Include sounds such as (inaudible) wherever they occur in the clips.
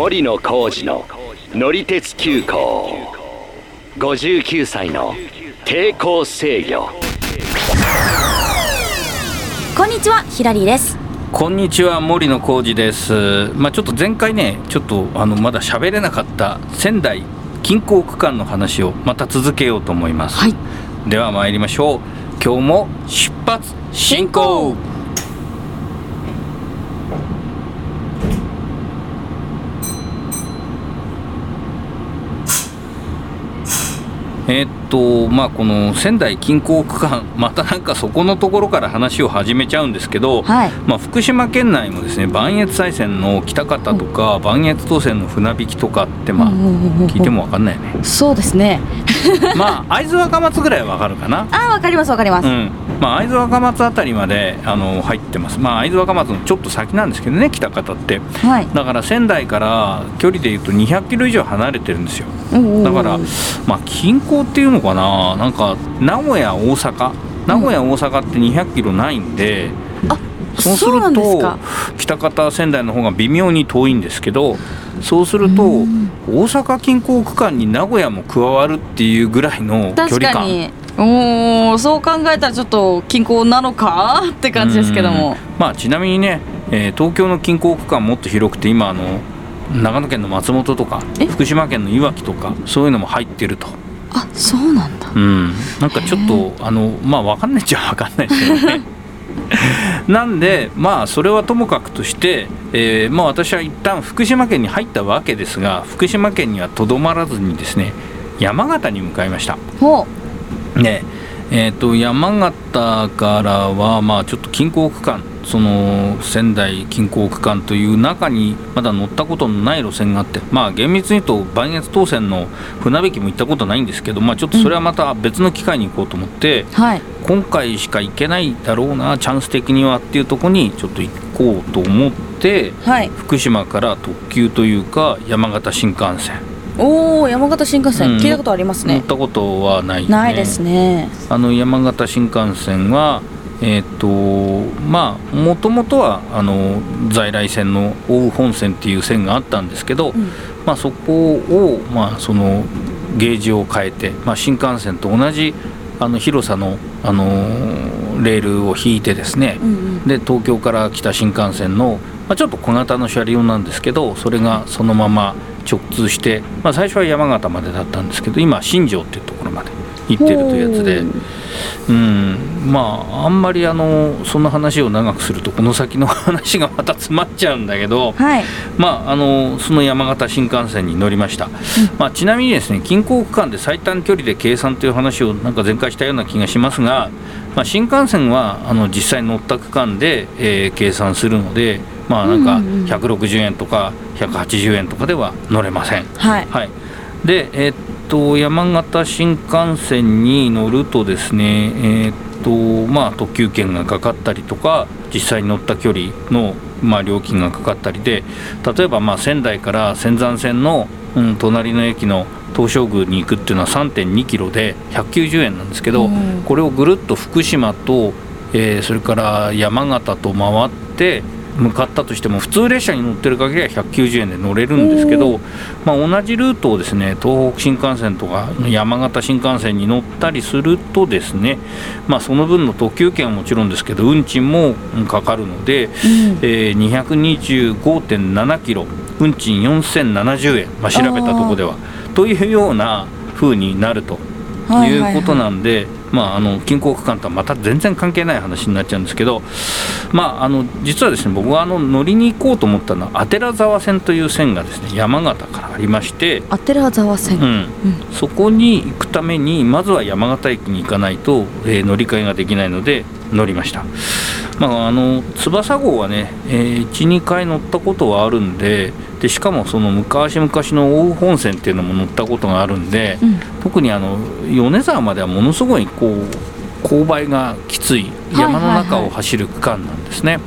森野浩二の乗り鉄急行59歳の抵抗制御こんにちはヒラリーですこんにちは森野浩二です。まあちょっと前回ねちょっとあのまだ喋れなかった仙台近郊区間の話をまた続けようと思います。はいでは参りましょう。今日も出発進行。えーっとまあこの仙台近郊区間またなんかそこのところから話を始めちゃうんですけど、はい。まあ、福島県内もですね磐越西線の北方とか磐越東線の船引きとかってまあうんうんうんうん聞いても分かんないよね。そうですね。(laughs) まあ会津若松ぐらいは分かるかな。あーわかりますわかります、うん。まあ、会津若松あたりまであの入ってます。まあ会津若松のちょっと先なんですけどね北方って。はい。だから仙台から距離でいうと200キロ以上離れてるんですよ。だから、まあ、近郊っていうのかな、なんか名古屋、大阪、名古屋、大阪って200キロないんで、あそうすると北方、仙台の方が微妙に遠いんですけど、そうすると、うん。大阪近郊区間に名古屋も加わるっていうぐらいの距確離感。おーそう考えたらちょっと近郊なのか？って感じですけども。うん。まあ、ちなみにね、えー東京の近郊区間もっと広くて今あの長野県の松本とかえ？福島県のいわきとかそういうのも入ってるとあそうなんだ。うん、なんかちょっとあのまあ分かんないっちゃ分かんないですよね。(laughs) なんでまあそれはともかくとして、えーまあ、私は一旦福島県に入ったわけですが福島県にはとどまらずにですね山形に向かいました。ほね。えー、と山形からはまあちょっと近郊区間その仙台近郊区間という中にまだ乗ったことのない路線があってまあ厳密に言うと磐越東線の船引きも行ったことないんですけど、まあ、ちょっとそれはまた別の機会に行こうと思って、うはい。今回しか行けないだろうなチャンス的にはっていうところにちょっと行こうと思ってはい。福島から特急というか山形新幹線、おお山形新幹線、うん。聞いたことありますね。乗ったことはない、ね、ないですね。あの山形新幹線はえっ、とまあもともとはあの在来線の奥羽本線っていう線があったんですけど、ん。まあ、そこを、まあ、そのゲージを変えて、まあ、新幹線と同じあの広さの、あのーレールを引いてですね、うんうん。で東京から来た新幹線の、まあ、ちょっと小型の車両なんですけどそれがそのまま直通して、まあ、最初は山形までだったんですけど今新庄っていうところまで行ってるというやつで。ほううん。まああんまりあのその話を長くするとこの先の話がまた詰まっちゃうんだけど、はい。まあ、あのその山形新幹線に乗りました、まあ、ちなみにですね近郊区間で最短距離で計算という話をなんか前回したような気がしますが、まあ、新幹線はあの実際乗った区間で、えー計算するので、まあ、なんかうんうんうん。160円とか180円とかでは乗れません。はい。はい、で、えーっと山形新幹線に乗るとですね、えーっとまあ、特急券がかかったりとか実際に乗った距離の、まあ、料金がかかったりで例えばまあ仙台から仙山線の、うん、隣の駅の東照宮に行くっていうのは3 2キロで190円なんですけど、うん。これをぐるっと福島と、えーそれから山形と回って向かったとしても普通列車に乗ってる限りは190円で乗れるんですけど、まあ、同じルートをですね東北新幹線とか山形新幹線に乗ったりするとですね、まあ、その分の特急券はもちろんですけど運賃もうんかかるので、うん。えー225.7キロ運賃4070円、まあ、調べたところでは。というような風になるということなんで、まあ、あの近郊区間とはまた全然関係ない話になっちゃうんですけど、まあ、あの実はですね僕はあの乗りに行こうと思ったのは阿沢線という線がですね山形からありまして、アテラ沢線、うん、そこに行くためにまずは山形駅に行かないと、えー乗り換えができないので乗りました、まあ、あの翼号はね、え12回乗ったことはあるんででしかもその昔々の奥羽本線っていうのも乗ったことがあるんで、うん。特にあの米沢まではものすごいこう勾配がきつい山の中を走る区間なんですね。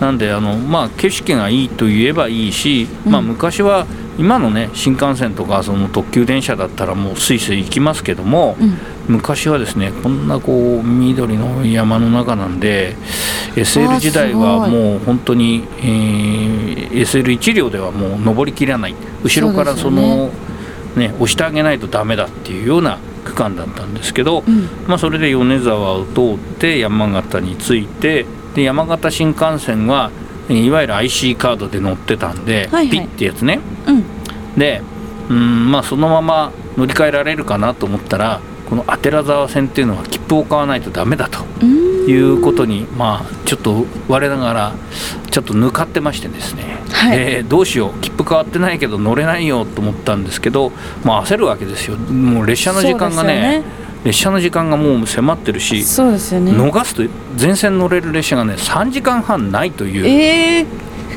なんであの、まあ、景色がいいと言えばいいし、まあ、うん昔は今のね新幹線とかその特急電車だったらもうスイスイ行きますけども、うん昔はですねこんなこう緑の山の中なんで、SL 時代あはもう本当に、えー SL1 両ではもう登りきらない。後ろからそのね押してあげないとダメだっていうような区間だったんですけど、うん。まあ、それで米沢を通って山形に着いてで山形新幹線はえーいわゆる IC カードで乗ってたんで、はいはい。ピッってやつね。うん。でうんまあそのまま乗り換えられるかなと思ったらこの阿寺沢線っていうのは切符を買わないとダメだとうーん。いうことにまあちょっと我ながらちょっと抜かってましてですね、はい。でどうしよう。切符変わってないけど乗れないよと思ったんですけど、まあ、焦るわけですよ。もう列車の時間がね列車の時間がもう迫ってるしそうですよね。逃すと全線乗れる列車がね3時間半ないという。ええ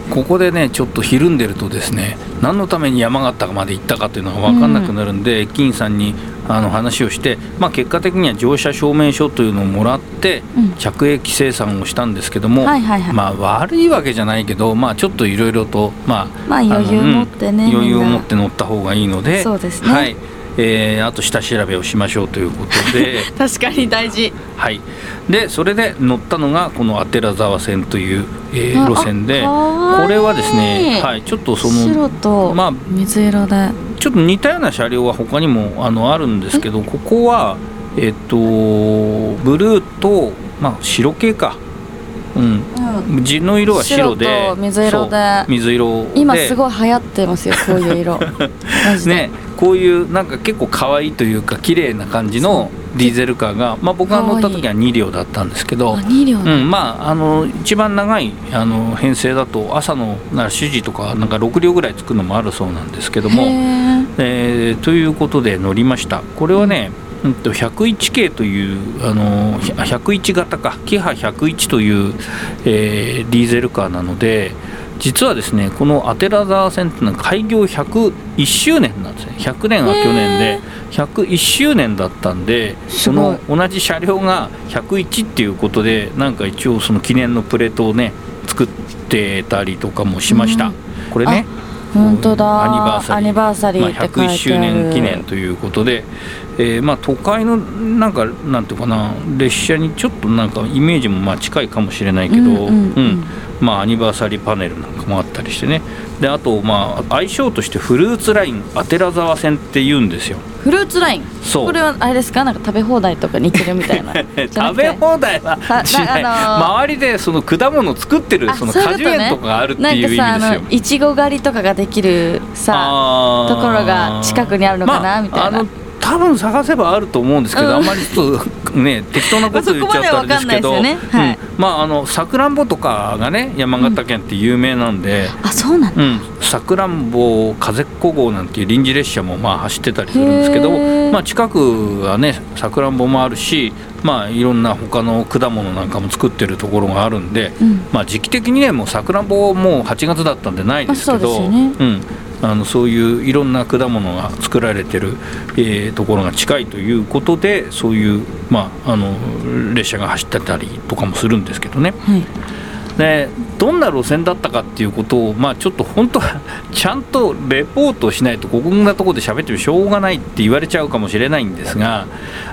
ここでねちょっとひるんでるとですね何のために山形まで行ったかというのが分かんなくなるんで、駅員さんにあの話をして、まあ、結果的には乗車証明書というのをもらってうん。着駅生産をしたんですけども、まあ悪いわけじゃないけど、まあ、ちょっといろいろと、まあまあ余裕のうん持ってね余裕を持って乗った方がいいのでそうですね。はいえーあと下調べをしましょうということで。(laughs) 確かに大事。はい、でそれで乗ったのがこの阿寺沢線という、えーあ路線でこれはですね、はい、ちょっとその白とまあ水色で、ちょっと似たような車両は他にもあのあるんですけどここはえっとブルーと、まあ、白系か、うん、地の色は白で白と水色で。水色で。今すごい流行ってますよこういう色。(laughs) ね、こういうなんか結構可愛いというか綺麗な感じのディーゼルカーが、まあ、僕が乗った時は2両だったんですけどあ、2両。だ、うん、まああの一番長いあの編成だと朝のなら7時とかなんか6両ぐらいつくのもあるそうなんですけども、えーということで乗りました。これはね、うん、と101系というあのひ101型か。キハ101という、えーディーゼルカーなので実はですねこのアテラザー線っていうのは開業101周年なんですね。100年は去年で101周年だったんですその同じ車両が101っていうことでなんか一応その記念のプレートをね作ってたりとかもしました、うん。これね本当だ。アニバーサリー。アニバーサリまあ、ーって書いてある、101周年記念ということで、えーまあ、都会のなんかなんていうかな列車にちょっとなんかイメージもまあ近いかもしれないけど、うんうんうん。まあ、アニバーサリーパネルなんかもあったりしてね。であとまあ愛称としてフルーツラインアテラ沢線って言うんですよ。フルーツライン？そう。これはあれですか？なんか食べ放題とか似てるみたいな。(laughs) 食べ放題ははしない、なあのー周りでその果物を作ってるあその果樹園とかがあるっていう意味ですよ。なんかさあのいちご狩りとかができるさところが近くにあるのかなみたいな多分探せばあると思うんですけど、うん。あんまりちょっとね (laughs) 適当なこと言っちゃったらあれですけどまああのさくらんぼとかがね山形県って有名なんで、あそうなんさくらんぼ風っ子号なんていう臨時列車もまあ走ってたりするんですけどまあ近くはねさくらんぼもあるしまあいろんな他の果物なんかも作ってるところがあるんで、うん。まあ時期的にねもうさくらんぼもう8月だったんでないですけど、うん、あのそういういろんな果物が作られてる、えーところが近いということでそういう、まあ、あの列車が走ってたりとかもするんですけどね。はい。でどんな路線だったかっていうことを、まあ、ちょっと本当は (laughs) ちゃんとレポートしないとこんなところで喋ってもしょうがないって言われちゃうかもしれないんですが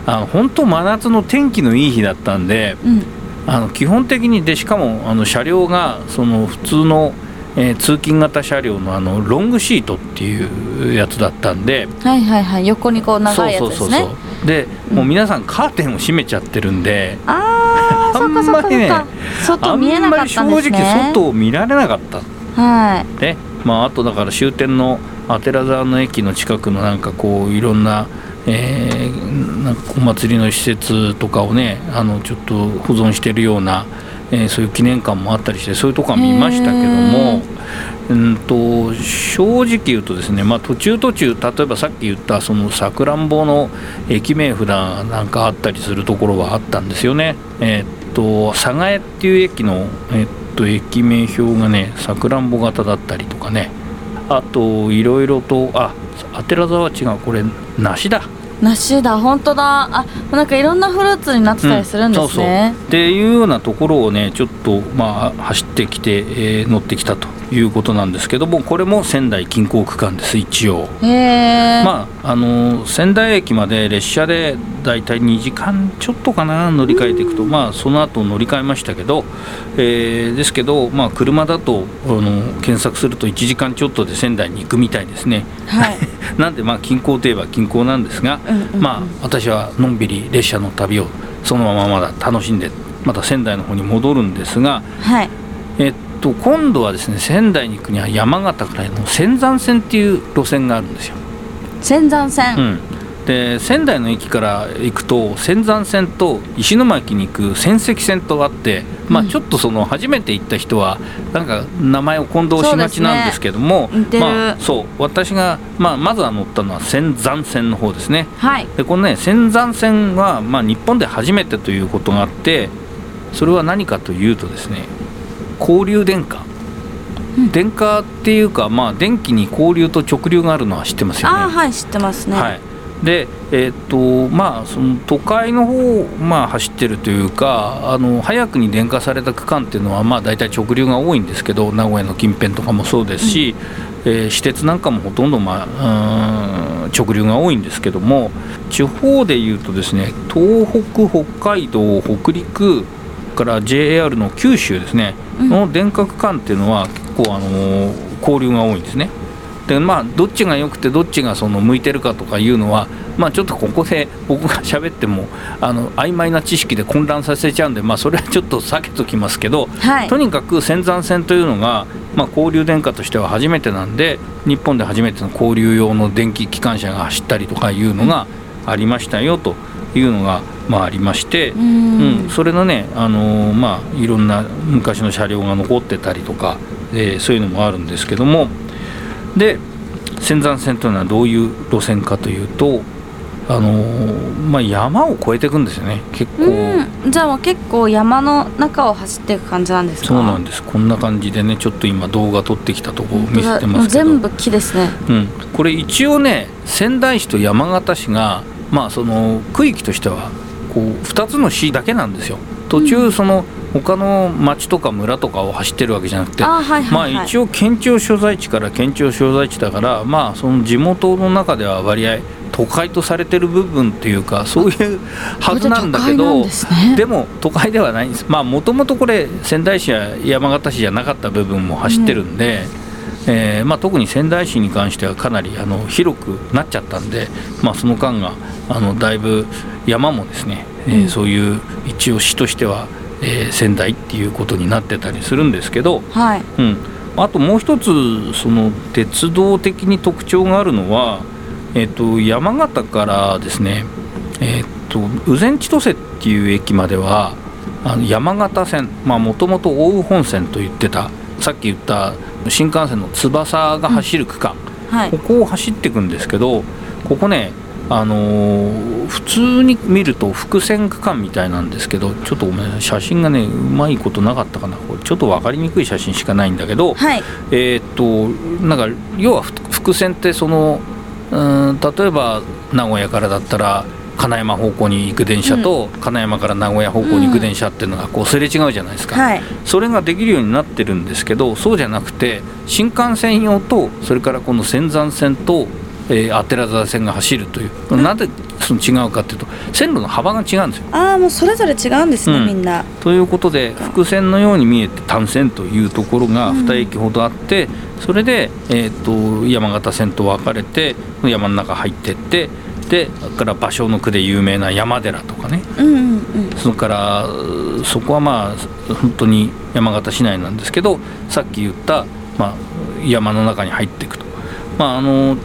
あの本当真夏の天気のいい日だったんでうん。あの基本的にでしかもあの車両がその普通の、えー通勤型車両のあのロングシートっていうやつだったんで。はいはいはい。横にこう長いやつですね。うでもう皆さんカーテンを閉めちゃってるんで、あああんまりねか外見えなかったんですね。あんまり正直外を見られなかった。はい。ねまああとだから終点の阿寺沢の駅の近くのなんかこういろんな,、えーなんかお祭りの施設とかをねあのちょっと保存してるような、えーそういう記念館もあったりしてそういうとこは見ましたけども。うんと正直言うとですね、まあ、途中途中例えばさっき言ったそのさくらんぼの駅名札なんかあったりするところはあったんですよね。えーっと佐賀江っていう駅の、えーっと駅名標がねさくらんぼ型だったりとかねあといろいろとあ阿寺沢は違うこれ梨だ。梨だ本当だ。あなんかいろんなフルーツになってたりするんですね。そうそう。っていうようなところをねちょっとまあ走ってきて、えー乗ってきたと。いうことなんですけどもこれも仙台近郊区間です一応。まあ、あの仙台駅まで列車でだいたい2時間ちょっとかな乗り換えていくと、まあ、その後乗り換えましたけど、えーですけど、まあ、車だとあの検索すると1時間ちょっとで仙台に行くみたいですね。はい。(laughs) なんでまあ近郊といえば近郊なんですが、うんうんうん。まあ私はのんびり列車の旅をそのまままだ楽しんでまた仙台の方に戻るんですが、はい。えっと今度はですね仙台に行くには山形からの仙山線っていう路線があるんですよ。仙山線、うん、で仙台の駅から行くと仙山線と石巻に行く仙石線とあって、まあ、うん。ちょっとその初めて行った人はなんか名前を混同しがちなんですけども、ね。まあ、そう。私が、まあ、まずは乗ったのは仙山線の方ですね。はい。でこのね仙山線は、まあ、日本で初めてということがあってそれは何かというとですね交流電化、うん。電化っていうか、まあ、電気に交流と直流があるのは知ってますよね。ああはい知ってますね、はい、で、えーっとまあ、その都会の方、まあ、走ってるというかあの早くに電化された区間っていうのは、まあ、大体直流が多いんですけど名古屋の近辺とかもそうですし、えー私鉄なんかもほとんど、まあ、直流が多いんですけども地方でいうとですね東北北海道北陸から JR の九州ですね、うんの電化区間っていうのは結構、あのー交流が多いんですね。でまあどっちが良くてどっちがその向いてるかとかいうのはまあちょっとここで僕が (laughs) 喋ってもあの曖昧な知識で混乱させちゃうんでまあそれはちょっと避けときますけど、はいとにかく仙山線というのが、まあ、交流電化としては初めてなんで日本で初めての交流用の電気機関車が走ったりとかいうのがありましたよというのが、まあ、ありまして。ううん。ん、それのね、あのーまあ、いろんな昔の車両が残ってたりとか、えーそういうのもあるんですけどもで仙山線というのはどういう路線かというと、あのーまあ、山を越えていくんですよね結構、うん。じゃあ結構山の中を走っていく感じなんですか？そうなんです。こんな感じでねちょっと今動画撮ってきたところを見せてますけど。全部木ですね。うん、これ一応ね仙台市と山形市がまあその区域としてはこう2つの市だけなんですよ。途中その他の町とか村とかを走ってるわけじゃなくて、はいはい、はい、まあ一応県庁所在地から県庁所在地だからまあその地元の中では割合都会とされてる部分っていうかそういうはずなんだけどでね。でも都会ではないんです。まあもともとこれ仙台市や山形市じゃなかった部分も走ってるんで、えーまあ、特に仙台市に関してはかなりあの広くなっちゃったんで、まあ、その間があのだいぶ山もですね、えーうん。そういう一応市としては、えー仙台っていうことになってたりするんですけど、はい。うん、あともう一つその鉄道的に特徴があるのは、えっと山形からですね、えっと羽前千歳っていう駅まではあの山形線もともと奥羽本線と言ってたさっき言った新幹線の翼が走る区間、はい。ここを走っていくんですけどここねあのー普通に見ると伏線区間みたいなんですけどちょっとごめんなさい写真がねうまいことなかったかな。これちょっと分かりにくい写真しかないんだけど、はい。えーっとなんか要はふ伏線ってそのうーん例えば名古屋からだったら金山方向に行く電車と、金山から名古屋方向に行く電車っていうのがこうすれ違うじゃないですか、はい。それができるようになってるんですけどそうじゃなくて新幹線用とそれからこの仙山線と、えー、阿寺沢線が走るという、なぜその違うかっていうと線路の幅が違うんですよ。ああもうそれぞれ違うんですね、うん。みんな。ということで伏線のように見えて単線というところがうん。2駅ほどあって、それで、えー、と山形線と分かれて山の中入ってってでそれから芭蕉の句で有名な山寺とかね。うんうんうん。それからうそこはまあ本当に山形市内なんですけどさっき言った、まあ、山の中に入っていくと。まああの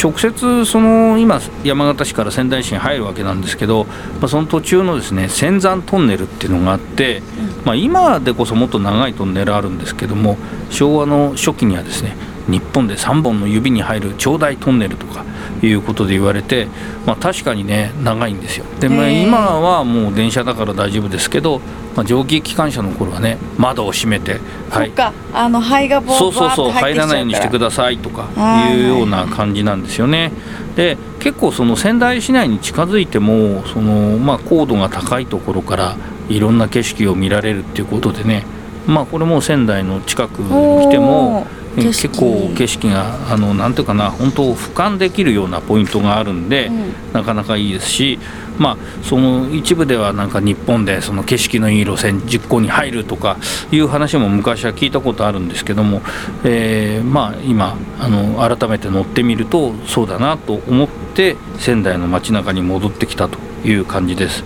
直接その今山形市から仙台市に入るわけなんですけど、まあ、その途中のですね仙山トンネルっていうのがあって、まあ、今でこそもっと長いトンネルあるんですけども昭和の初期にはですね日本で3本の指に入る長大トンネルとかいうことで言われて、まあ、確かにね長いんですよ。で、まあ、今はもう電車だから大丈夫ですけど、まあ、蒸気機関車の頃はね窓を閉めて、はい。そっ、かあの肺がボーそうそうそう入らないようにしてくだださいとかはいい。うような感じなんですよね。で結構その仙台市内に近づいてもその、まあ、高度が高いところからいろんな景色を見られるっていうことでねまあこれも仙台の近くに来ても結構景色があのなんていうかな本当俯瞰できるようなポイントがあるんで、うんなかなかいいですしまあその一部ではなんか日本でその景色のいい路線10個に入るとかいう話も昔は聞いたことあるんですけども、えーまあ今あの改めて乗ってみるとそうだなと思って仙台の街中に戻ってきたという感じです。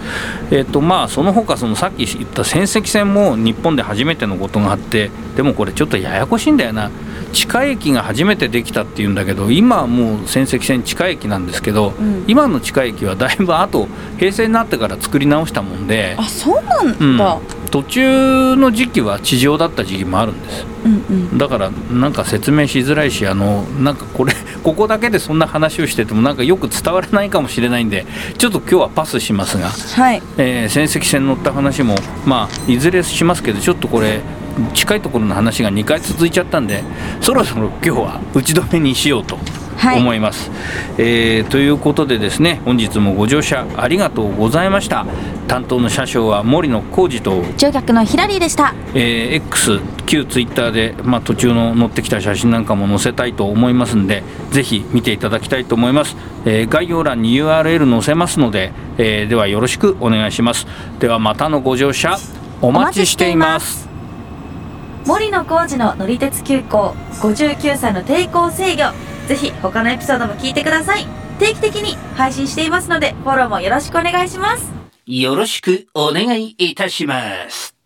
えっ、とまあその他そのさっき言った仙石線も日本で初めてのことがあってでもこれちょっとややこしいんだよな。地下駅が初めてできたっていうんだけど今はもう仙石線地下駅なんですけど、ん。今の地下駅はだいぶ後平成になってから作り直したもんで、あそうなうん。んだ、途中の時期は地上だった時期もあるんです。うん、うん。だからなんか説明しづらいしあのなんかこれ (laughs) ここだけでそんな話をしててもなんかよく伝わらないかもしれないんでちょっと今日はパスしますが、はい。えー、仙石線乗った話もまあいずれしますけどちょっとこれ近いところの話が2回続いちゃったんでそろそろ今日は打ち止めにしようとはい。思います、えーということでですね本日もご乗車ありがとうございました。担当の車掌は森野浩二と乗客のヒラリーでした。えー X 旧ツイッターで、まあ、途中の載ってきた写真なんかも載せたいと思いますんでぜひ見ていただきたいと思います、えー概要欄に URL 載せますので、えーではよろしくお願いします。ではまたのご乗車お待ちしています森野浩二の乗り鉄急行59歳の抵抗制御。ぜひ他のエピソードも聞いてください。定期的に配信していますのでフォローもよろしくお願いします。よろしくお願いいたします。